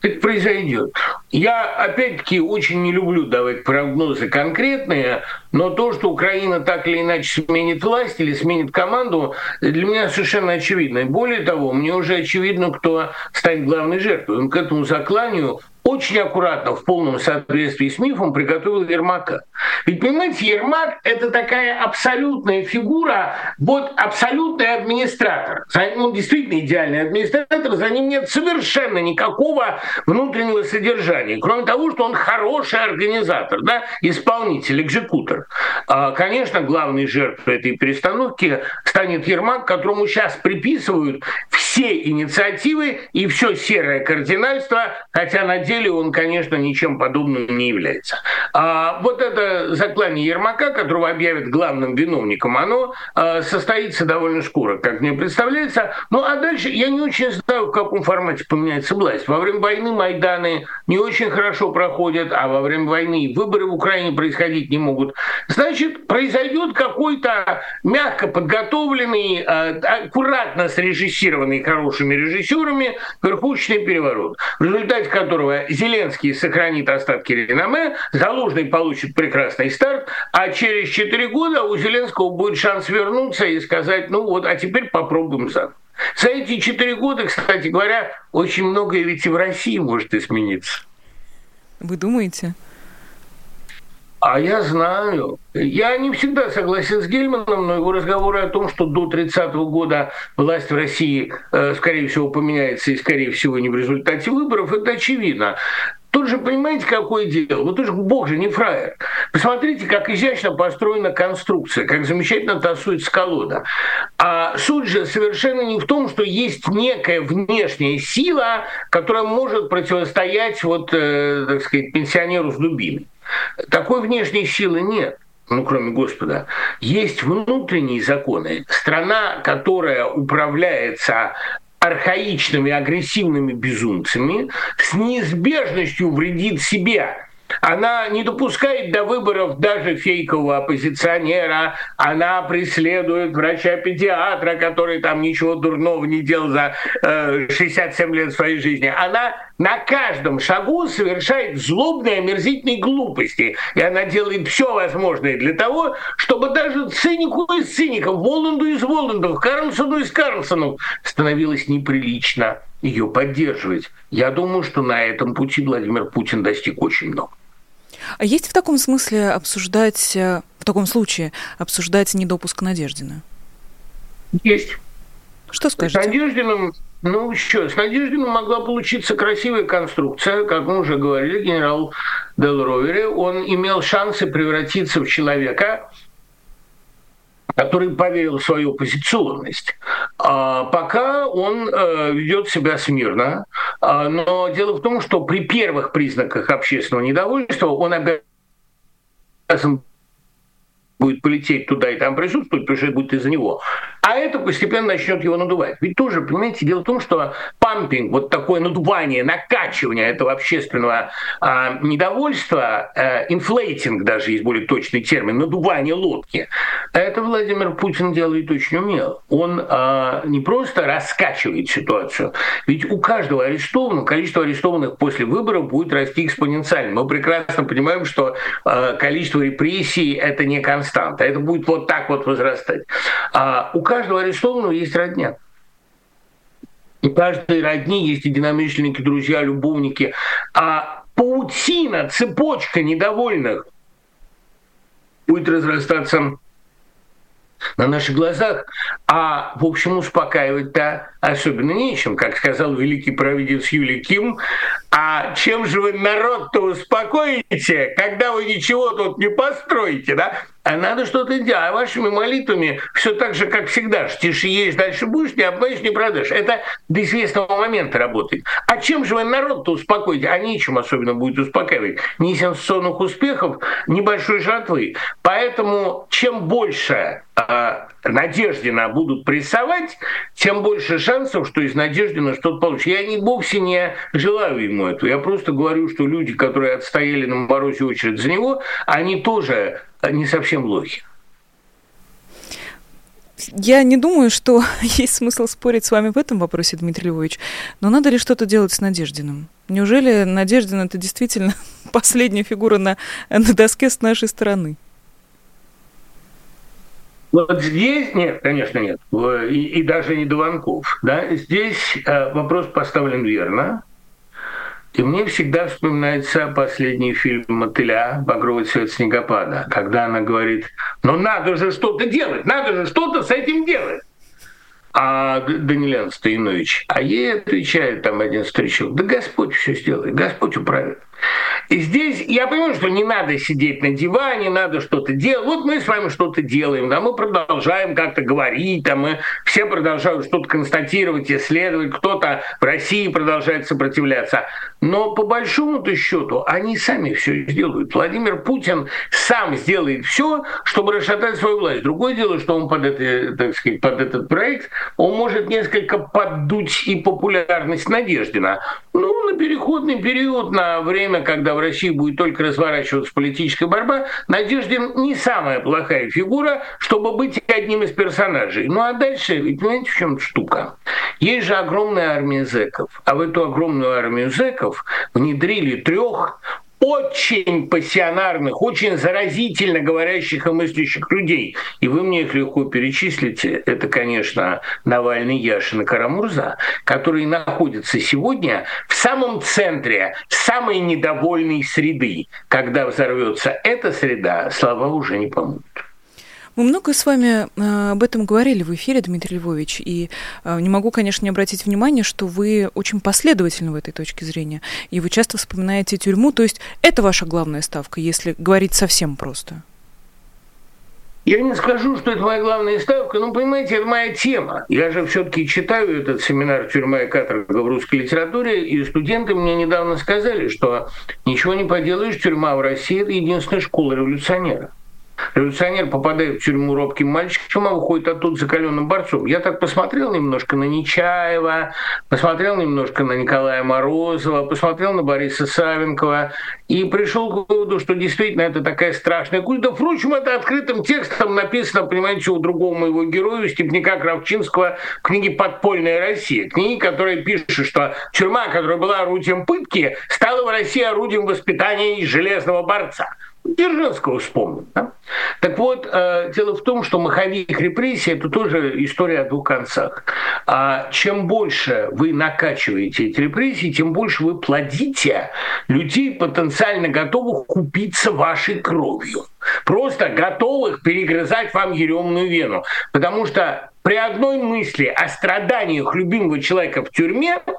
[SPEAKER 2] Это произойдет. Я, опять-таки, очень не люблю давать прогнозы конкретные, но то, что Украина так или иначе сменит власть или сменит команду, для меня совершенно очевидно. И более того, мне уже очевидно, кто станет главной жертвой. Он к этому закланию очень аккуратно, в полном соответствии с мифом, приготовил Ермака. Ведь, понимаете, Ермак – это такая абсолютная фигура, вот абсолютный администратор. Он действительно идеальный администратор, за ним нет совершенно никакого внутреннего содержания, кроме того, что он хороший организатор, да, исполнитель, экзекутор. А, конечно, главной жертвой этой перестановки станет Ермак, которому сейчас приписывают все инициативы и все серое кардинальство, хотя на деле он, конечно, ничем подобным не является. А вот это заклание Ермака, которого объявят главным виновником, оно а, состоится довольно скоро, как мне представляется. Ну а дальше я не очень знаю, в каком формате поменяется власть. Во время войны Майданы не очень хорошо проходят, а во время войны выборы в Украине происходить не могут. Значит, произойдет какой-то мягко подготовленный, а, аккуратно срежиссированный хорошими режиссерами верхушечный переворот, в результате которого Зеленский сохранит остатки реноме, Залужный получит прекрасный старт, а через 4 года у Зеленского будет шанс вернуться и сказать, ну вот, а теперь попробуем заново. За эти четыре года, кстати говоря, очень многое ведь и в России может измениться.
[SPEAKER 1] Вы думаете?
[SPEAKER 2] А я знаю. Я не всегда согласен с Гельманом, но его разговоры о том, что до 30-го года власть в России, э, скорее всего, поменяется и, скорее всего, не в результате выборов, это очевидно. Тут же понимаете, какое дело? Вот уж Бог же не фраер. Посмотрите, как изящно построена конструкция, как замечательно тасуется колода. А суть же совершенно не в том, что есть некая внешняя сила, которая может противостоять вот, э, так сказать, пенсионеру с дубиной. Такой внешней силы нет ну, кроме Господа, есть внутренние законы. Страна, которая управляется архаичными, агрессивными безумцами, с неизбежностью вредит себе она не допускает до выборов даже фейкового оппозиционера, она преследует врача-педиатра, который там ничего дурного не делал за э, 67 лет своей жизни. Она на каждом шагу совершает злобные, омерзительные глупости. И она делает все возможное для того, чтобы даже цинику из циников, Воланду из Воландов, Карлсону из Карлсонов становилось неприлично ее поддерживать. Я думаю, что на этом пути Владимир Путин достиг очень много.
[SPEAKER 1] А есть в таком смысле обсуждать, э, в таком случае обсуждать недопуск Надеждина?
[SPEAKER 2] Есть.
[SPEAKER 1] Что скажете?
[SPEAKER 2] С Надеждиным, ну что, с Надеждиным могла получиться красивая конструкция, как мы уже говорили, генерал Дел Ровери, он имел шансы превратиться в человека, который поверил в свою позиционность. А пока он э, ведет себя смирно, а, но дело в том, что при первых признаках общественного недовольства он обязан будет полететь туда и там присутствовать, потому что это будет из-за него. А это постепенно начнет его надувать. Ведь тоже, понимаете, дело в том, что пампинг, вот такое надувание, накачивание этого общественного э, недовольства, инфлейтинг даже есть более точный термин, надувание лодки, это Владимир Путин делает очень умело. Он э, не просто раскачивает ситуацию, ведь у каждого арестованного, количество арестованных после выборов будет расти экспоненциально. Мы прекрасно понимаем, что э, количество репрессий – это не константа. Это будет вот так вот возрастать. А у каждого арестованного есть родня. У каждой родни есть единомышленники, друзья, любовники. А паутина, цепочка недовольных будет разрастаться на наших глазах, а, в общем, успокаивать-то особенно нечем. Как сказал великий провидец Юлий Ким, а чем же вы народ-то успокоите, когда вы ничего тут не построите, да? А надо что-то делать. А вашими молитвами все так же, как всегда. Тише ешь, дальше будешь, не обманешь, не продашь. Это до известного момента работает. А чем же вы народ-то успокоите? А нечем особенно будет успокаивать. Ни сенсационных успехов, ни большой жатвы. Поэтому чем больше э, Надеждина будут прессовать, тем больше шансов, что из Надеждина что-то получится. Я не вовсе не желаю ему этого. Я просто говорю, что люди, которые отстояли на морозе очередь за него, они тоже не совсем лохи.
[SPEAKER 1] Я не думаю, что есть смысл спорить с вами в этом вопросе, Дмитрий Львович. Но надо ли что-то делать с Надеждиным? Неужели Надеждин это действительно последняя фигура на, на доске с нашей стороны?
[SPEAKER 2] Вот здесь нет, конечно, нет, и, и даже не Дованков. Да? Здесь э, вопрос поставлен верно. И мне всегда вспоминается последний фильм «Мотыля. Багровый цвет снегопада», когда она говорит, ну надо же что-то делать, надо же что-то с этим делать. А Данилян Стоянович, а ей отвечает там один старичок, да Господь все сделает, Господь управит. И здесь я понимаю, что не надо сидеть на диване, надо что-то делать. Вот мы с вами что-то делаем, да, мы продолжаем как-то говорить, там, мы все продолжают что-то констатировать, исследовать, кто-то в России продолжает сопротивляться. Но по большому-то счету они сами все сделают. Владимир Путин сам сделает все, чтобы расшатать свою власть. Другое дело, что он под, это, так сказать, под этот проект, он может несколько поддуть и популярность Надеждина. Ну, на переходный период, на время, когда в России будет только разворачиваться политическая борьба, Надеждин не самая плохая фигура, чтобы быть одним из персонажей. Ну а дальше, ведь понимаете, в чем штука? Есть же огромная армия зэков, а в эту огромную армию зэков внедрили трех очень пассионарных, очень заразительно говорящих и мыслящих людей. И вы мне их легко перечислите. Это, конечно, Навальный, Яшин и Карамурза, которые находятся сегодня в самом центре самой недовольной среды. Когда взорвется эта среда, слова уже не помогут.
[SPEAKER 1] Мы много с вами э, об этом говорили в эфире, Дмитрий Львович, и э, не могу, конечно, не обратить внимание, что вы очень последовательны в этой точке зрения, и вы часто вспоминаете тюрьму, то есть это ваша главная ставка, если говорить совсем просто.
[SPEAKER 2] Я не скажу, что это моя главная ставка, но, понимаете, это моя тема. Я же все-таки читаю этот семинар «Тюрьма и каторга в русской литературе», и студенты мне недавно сказали, что ничего не поделаешь, тюрьма в России – это единственная школа революционера. Революционер попадает в тюрьму робким мальчиком, а выходит оттуда закаленным борцом. Я так посмотрел немножко на Нечаева, посмотрел немножко на Николая Морозова, посмотрел на Бориса Савенкова и пришел к выводу, что действительно это такая страшная культ. Да, впрочем, это открытым текстом написано, понимаете, у другого моего героя, Степняка Кравчинского, в книге «Подпольная Россия». Книги, которая пишет, что тюрьма, которая была орудием пытки, стала в России орудием воспитания железного борца. Дзержинского вспомним. Да? Так вот, э, дело в том, что маховик репрессий – это тоже история о двух концах. А чем больше вы накачиваете эти репрессии, тем больше вы плодите людей, потенциально готовых купиться вашей кровью. Просто готовых перегрызать вам еремную вену. Потому что при одной мысли о страданиях любимого человека в тюрьме –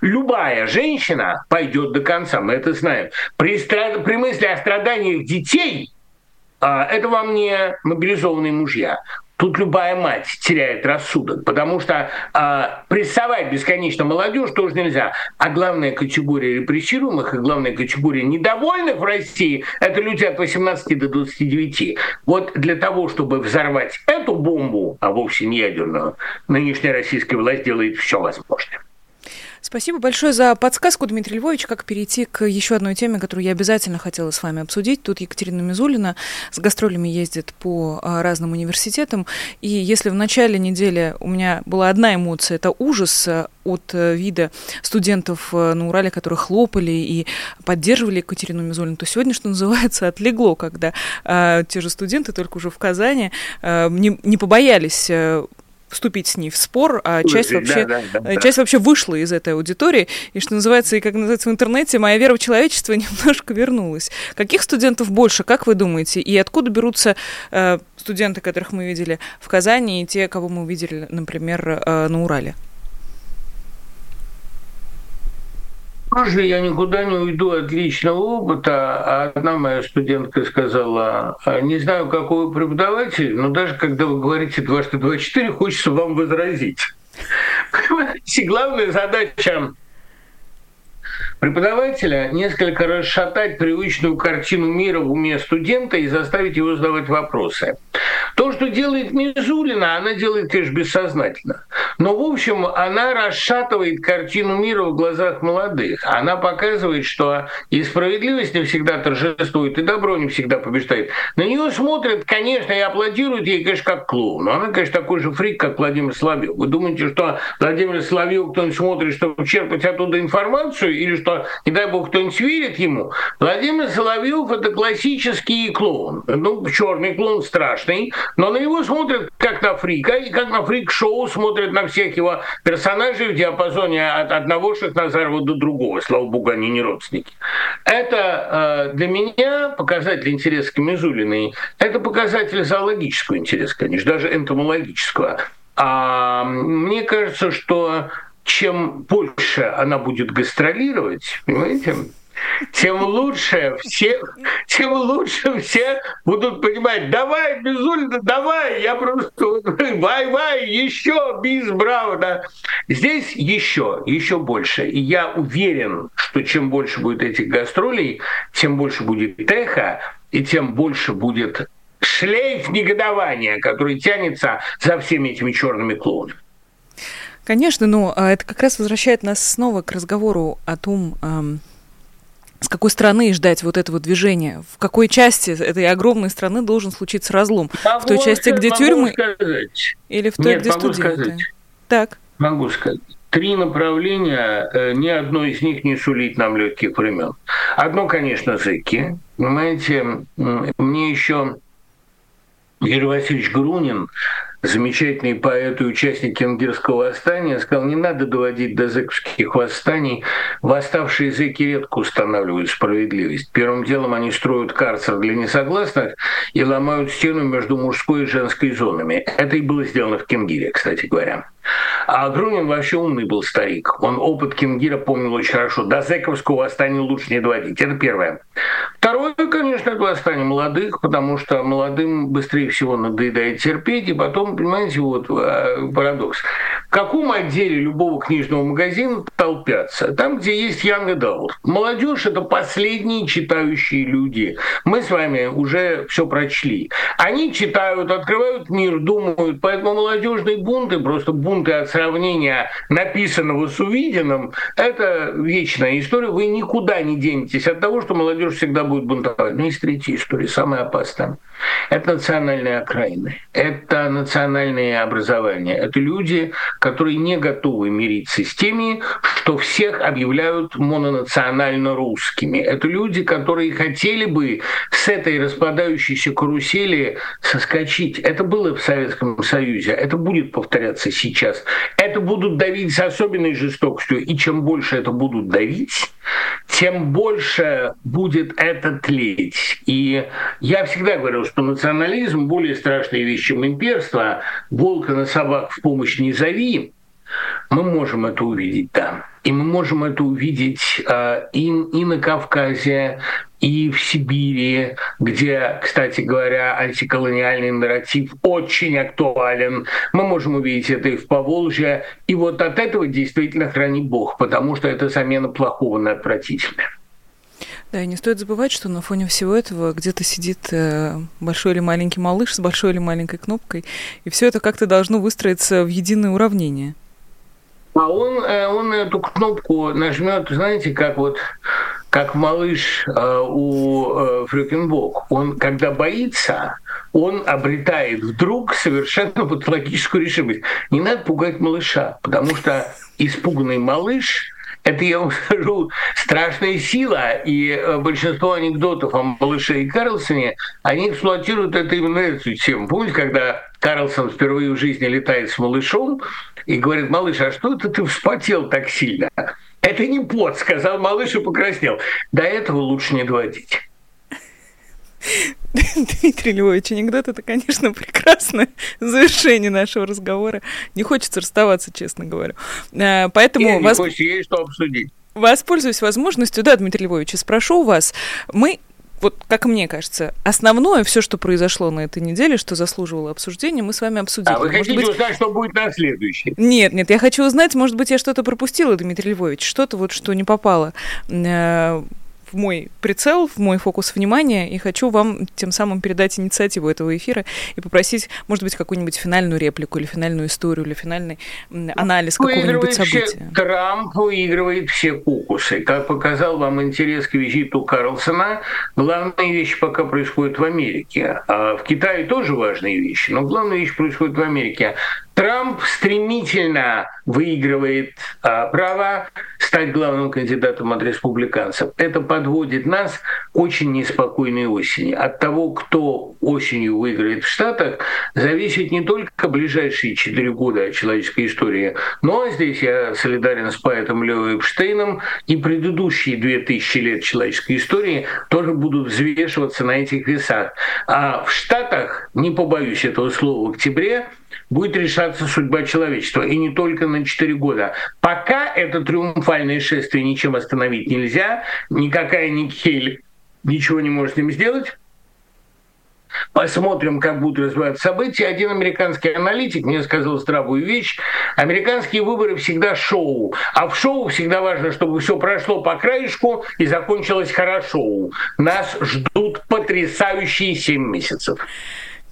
[SPEAKER 2] Любая женщина пойдет до конца, мы это знаем. При, страд... при мысли о страданиях детей, а, это вам не мобилизованные мужья. Тут любая мать теряет рассудок, потому что а, прессовать бесконечно молодежь тоже нельзя. А главная категория репрессируемых и главная категория недовольных в России – это люди от 18 до 29. Вот для того, чтобы взорвать эту бомбу, а вовсе не ядерную, нынешняя российская власть делает все возможное.
[SPEAKER 1] Спасибо большое за подсказку, Дмитрий Львович, как перейти к еще одной теме, которую я обязательно хотела с вами обсудить. Тут Екатерина Мизулина с гастролями ездит по а, разным университетам, и если в начале недели у меня была одна эмоция, это ужас а, от э, вида студентов э, на Урале, которые хлопали и поддерживали Екатерину Мизулину, то сегодня, что называется, отлегло, когда э, те же студенты, только уже в Казани, э, не, не побоялись э, вступить с ней в спор, а часть вообще, да, да, да, часть вообще вышла из этой аудитории, и что называется, и как называется в интернете, моя вера в человечество немножко вернулась. Каких студентов больше, как вы думаете, и откуда берутся э, студенты, которых мы видели в Казани, и те, кого мы увидели, например, э, на Урале?
[SPEAKER 2] Позже я никуда не уйду от личного опыта. А одна моя студентка сказала, «А, не знаю, какой вы преподаватель, но даже когда вы говорите дважды два четыре, хочется вам возразить. Понимаете, главная задача преподавателя несколько расшатать привычную картину мира в уме студента и заставить его задавать вопросы. То, что делает Мизулина, она делает, конечно, бессознательно. Но, в общем, она расшатывает картину мира в глазах молодых. Она показывает, что и справедливость не всегда торжествует, и добро не всегда побеждает. На нее смотрят, конечно, и аплодируют ей, конечно, как. Но она, конечно, такой же фрик, как Владимир Соловьев. Вы думаете, что Владимир Соловьев кто-нибудь смотрит, чтобы черпать оттуда информацию, или что, не дай бог, кто-нибудь верит ему? Владимир Соловьев это классический клоун. Ну, черный клоун страшный, но на него смотрят как на фрика, и как на фрик-шоу смотрят на всех его персонажей в диапазоне от одного Шахназарова до другого. Слава богу, они не родственники. Это э, для меня показатель интереса к Мизулиной, это показатель зоологического интереса, конечно, даже энтомологического. А мне кажется, что чем больше она будет гастролировать, понимаете, тем лучше все, тем лучше все будут понимать, давай, Безульна, давай, я просто, вай, вай, еще, бис, браво, да. Здесь еще, еще больше. И я уверен, что чем больше будет этих гастролей, тем больше будет эхо, и тем больше будет шлейф негодования, который тянется за всеми этими черными клоунами.
[SPEAKER 1] Конечно, но а, это как раз возвращает нас снова к разговору о том, с какой страны ждать вот этого движения? В какой части этой огромной страны должен случиться разлом?
[SPEAKER 2] Могу
[SPEAKER 1] в той части, где тюрьмы?
[SPEAKER 2] Сказать.
[SPEAKER 1] Или в той,
[SPEAKER 2] Нет,
[SPEAKER 1] где
[SPEAKER 2] могу
[SPEAKER 1] студенты?
[SPEAKER 2] Сказать.
[SPEAKER 1] Так.
[SPEAKER 2] Могу сказать. Три направления, э, ни одно из них не сулит нам легких времен. Одно, конечно, зыки. Понимаете, мне еще Юрий Васильевич Грунин замечательный поэт и участник Кенгирского восстания, сказал, не надо доводить до зэковских восстаний. Восставшие зэки редко устанавливают справедливость. Первым делом они строят карцер для несогласных и ломают стену между мужской и женской зонами. Это и было сделано в Кенгире, кстати говоря. А Грунин вообще умный был старик. Он опыт Кингира помнил очень хорошо. До Зековского восстания лучше не доводить. Это первое. Второе, конечно, это восстание молодых, потому что молодым быстрее всего надоедает терпеть. И потом, понимаете, вот э, парадокс. Каком отделе любого книжного магазина толпятся? Там, где есть Young Adult. Молодежь – это последние читающие люди. Мы с вами уже все прочли. Они читают, открывают мир, думают. Поэтому молодежные бунты, просто бунты от сравнения написанного с увиденным, это вечная история. Вы никуда не денетесь от того, что молодежь всегда будет бунтовать. Но есть третья история, самая опасная. Это национальные окраины, это национальные образования, это люди, которые не готовы мириться с теми, что всех объявляют мононационально русскими. Это люди, которые хотели бы с этой распадающейся карусели соскочить. Это было в Советском Союзе, это будет повторяться сейчас. Это будут давить с особенной жестокостью, и чем больше это будут давить, тем больше будет это тлеть. И я всегда говорил, что национализм более страшная вещь, чем имперство. Волка на собак в помощь не зови. Мы можем это увидеть, да. И мы можем это увидеть э, и, и на Кавказе, и в Сибири, где, кстати говоря, антиколониальный нарратив очень актуален. Мы можем увидеть это и в Поволжье. И вот от этого действительно храни Бог, потому что это замена плохого на отвратительное.
[SPEAKER 1] Да, и не стоит забывать, что на фоне всего этого где-то сидит э, большой или маленький малыш с большой или маленькой кнопкой, и все это как-то должно выстроиться в единое уравнение.
[SPEAKER 2] А он, э, он эту кнопку нажмет, знаете, как вот как малыш э, у э, Фрюкенбок. Он, когда боится, он обретает вдруг совершенно патологическую решимость. Не надо пугать малыша, потому что испуганный малыш это, я вам скажу, страшная сила. И э, большинство анекдотов о малыше и Карлсоне, они эксплуатируют это именно эту тему. Помните, когда Карлсон впервые в жизни летает с малышом и говорит, малыш, а что это ты вспотел так сильно? Это не пот, сказал малыш и покраснел. До этого лучше не доводить.
[SPEAKER 1] Дмитрий Львович, анекдот это, конечно, прекрасное завершение нашего разговора. Не хочется расставаться, честно говоря. А, поэтому
[SPEAKER 2] Нет, вас... не хочется, есть что обсудить.
[SPEAKER 1] Воспользуюсь возможностью, да, Дмитрий Львович, спрошу вас. Мы вот как мне кажется, основное, все, что произошло на этой неделе, что заслуживало обсуждения, мы с вами обсудили.
[SPEAKER 2] А вы хотите быть... узнать, что будет на следующий?
[SPEAKER 1] Нет, нет, я хочу узнать, может быть, я что-то пропустила, Дмитрий Львович, что-то вот, что не попало э, в мой прицел, в мой фокус внимания, и хочу вам тем самым передать инициативу этого эфира и попросить, может быть, какую-нибудь финальную реплику или финальную историю, или финальный анализ какого-нибудь события.
[SPEAKER 2] Трамп выигрывает все кукусы. Как показал вам интерес к визиту Карлсона, главные вещи пока происходят в Америке. А в Китае тоже важные вещи, но главная вещь происходит в Америке. Трамп стремительно выигрывает а, право стать главным кандидатом от республиканцев. Это подводит нас к очень неспокойной осени. От того, кто осенью выиграет в Штатах, зависит не только ближайшие четыре года человеческой истории, но здесь я солидарен с поэтом Лео Эпштейном, и предыдущие две тысячи лет человеческой истории тоже будут взвешиваться на этих весах. А в Штатах, не побоюсь этого слова, в октябре будет решаться судьба человечества. И не только на 4 года. Пока это триумфальное шествие ничем остановить нельзя. Никакая Никель ничего не может с ним сделать. Посмотрим, как будут развиваться события. Один американский аналитик мне сказал здравую вещь. Американские выборы всегда шоу. А в шоу всегда важно, чтобы все прошло по краешку и закончилось хорошо. Нас ждут потрясающие 7 месяцев.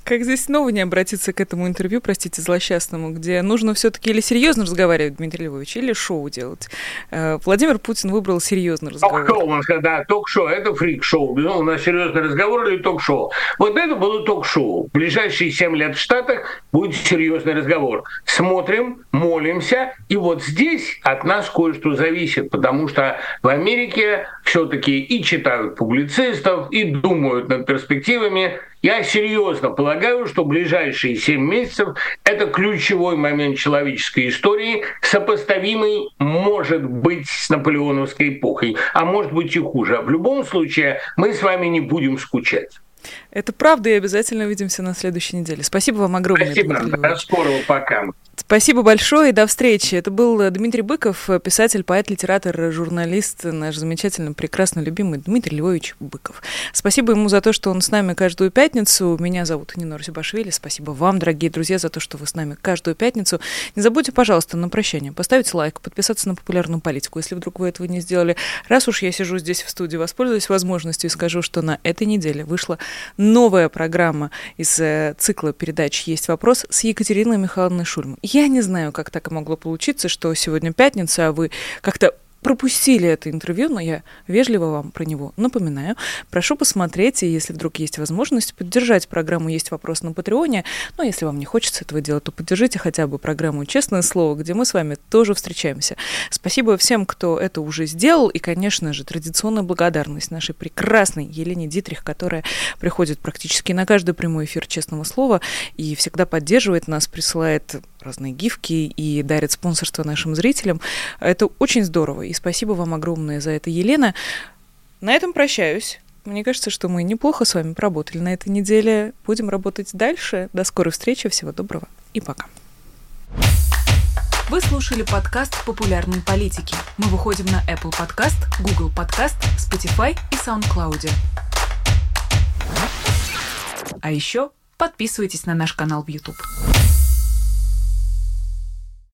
[SPEAKER 1] Как здесь снова не обратиться к этому интервью, простите, злосчастному, где нужно все-таки или серьезно разговаривать, Дмитрий Львович, или шоу делать. Э, Владимир Путин выбрал серьезный разговор.
[SPEAKER 2] Ток-шоу, да, ток-шоу, это фрик-шоу. Ну, у нас серьезный разговор или ток-шоу. Вот это было ток-шоу. В ближайшие 7 лет в Штатах будет серьезный разговор. Смотрим, молимся, и вот здесь от нас кое-что зависит, потому что в Америке все-таки и читают публицистов, и думают над перспективами, я серьезно полагаю, что ближайшие 7 месяцев – это ключевой момент человеческой истории, сопоставимый, может быть, с наполеоновской эпохой, а может быть и хуже. В любом случае, мы с вами не будем скучать.
[SPEAKER 1] Это правда, и обязательно увидимся на следующей неделе. Спасибо вам огромное.
[SPEAKER 2] Спасибо. До скорого. Пока.
[SPEAKER 1] Спасибо большое и до встречи. Это был Дмитрий Быков, писатель, поэт, литератор, журналист, наш замечательный, прекрасно любимый Дмитрий Львович Быков. Спасибо ему за то, что он с нами каждую пятницу. Меня зовут Нина Русибашвили. Спасибо вам, дорогие друзья, за то, что вы с нами каждую пятницу. Не забудьте, пожалуйста, на прощание поставить лайк, подписаться на популярную политику, если вдруг вы этого не сделали. Раз уж я сижу здесь в студии, воспользуюсь возможностью и скажу, что на этой неделе вышла новая программа из э, цикла передач «Есть вопрос» с Екатериной Михайловной Шульман. Я не знаю, как так могло получиться, что сегодня пятница, а вы как-то пропустили это интервью, но я вежливо вам про него напоминаю. Прошу посмотреть, и если вдруг есть возможность, поддержать программу «Есть вопрос» на Патреоне. Но если вам не хочется этого делать, то поддержите хотя бы программу «Честное слово», где мы с вами тоже встречаемся. Спасибо всем, кто это уже сделал, и, конечно же, традиционная благодарность нашей прекрасной Елене Дитрих, которая приходит практически на каждый прямой эфир «Честного слова» и всегда поддерживает нас, присылает разные гифки и дарит спонсорство нашим зрителям. Это очень здорово, и спасибо вам огромное за это, Елена. На этом прощаюсь. Мне кажется, что мы неплохо с вами поработали на этой неделе. Будем работать дальше. До скорой встречи. Всего доброго и пока.
[SPEAKER 3] Вы слушали подкаст «Популярные политики». Мы выходим на Apple Podcast, Google Podcast, Spotify и SoundCloud. А еще подписывайтесь на наш канал в YouTube.